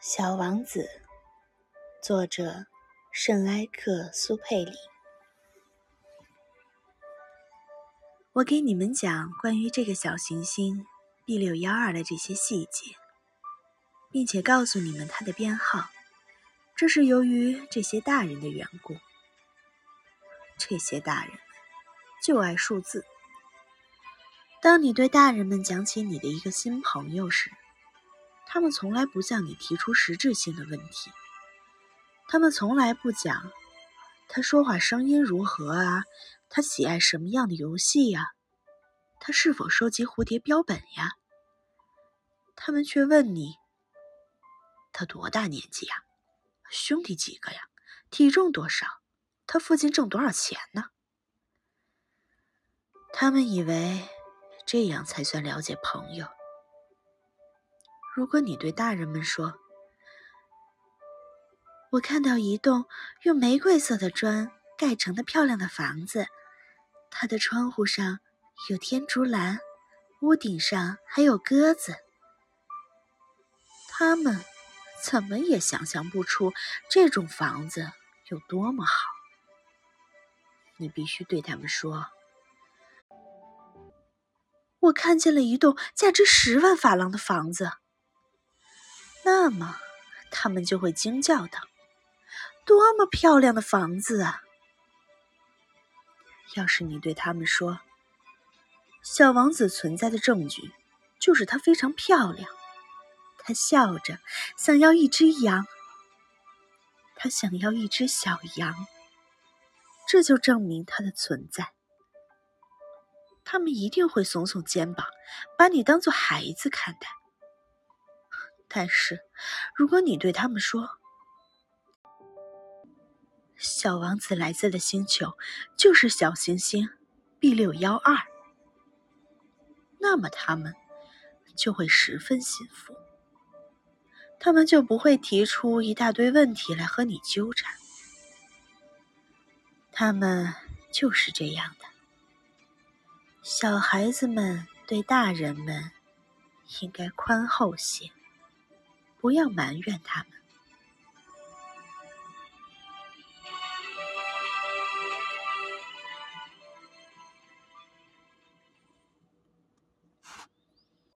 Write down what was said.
小王子，作者圣埃克苏佩里。我给你们讲关于这个小行星 B 六幺二的这些细节，并且告诉你们它的编号。这是由于这些大人的缘故。这些大人们就爱数字。当你对大人们讲起你的一个新朋友时，他们从来不向你提出实质性的问题，他们从来不讲他说话声音如何啊，他喜爱什么样的游戏呀，他是否收集蝴蝶标本呀。他们却问你，他多大年纪呀？兄弟几个呀？体重多少？他父亲挣多少钱呢？他们以为这样才算了解朋友。如果你对大人们说：“我看到一栋用玫瑰色的砖盖成的漂亮的房子，它的窗户上有天竺兰，屋顶上还有鸽子。”他们怎么也想象不出这种房子有多么好。你必须对他们说：“我看见了一栋价值十万法郎的房子。”那么，他们就会惊叫道：“多么漂亮的房子啊！”要是你对他们说：“小王子存在的证据就是他非常漂亮。”他笑着想要一只羊，他想要一只小羊，这就证明他的存在。他们一定会耸耸肩膀，把你当做孩子看待。但是，如果你对他们说，小王子来自的星球就是小行星 B 六幺二，那么他们就会十分信服，他们就不会提出一大堆问题来和你纠缠。他们就是这样的。小孩子们对大人们应该宽厚些。不要埋怨他们。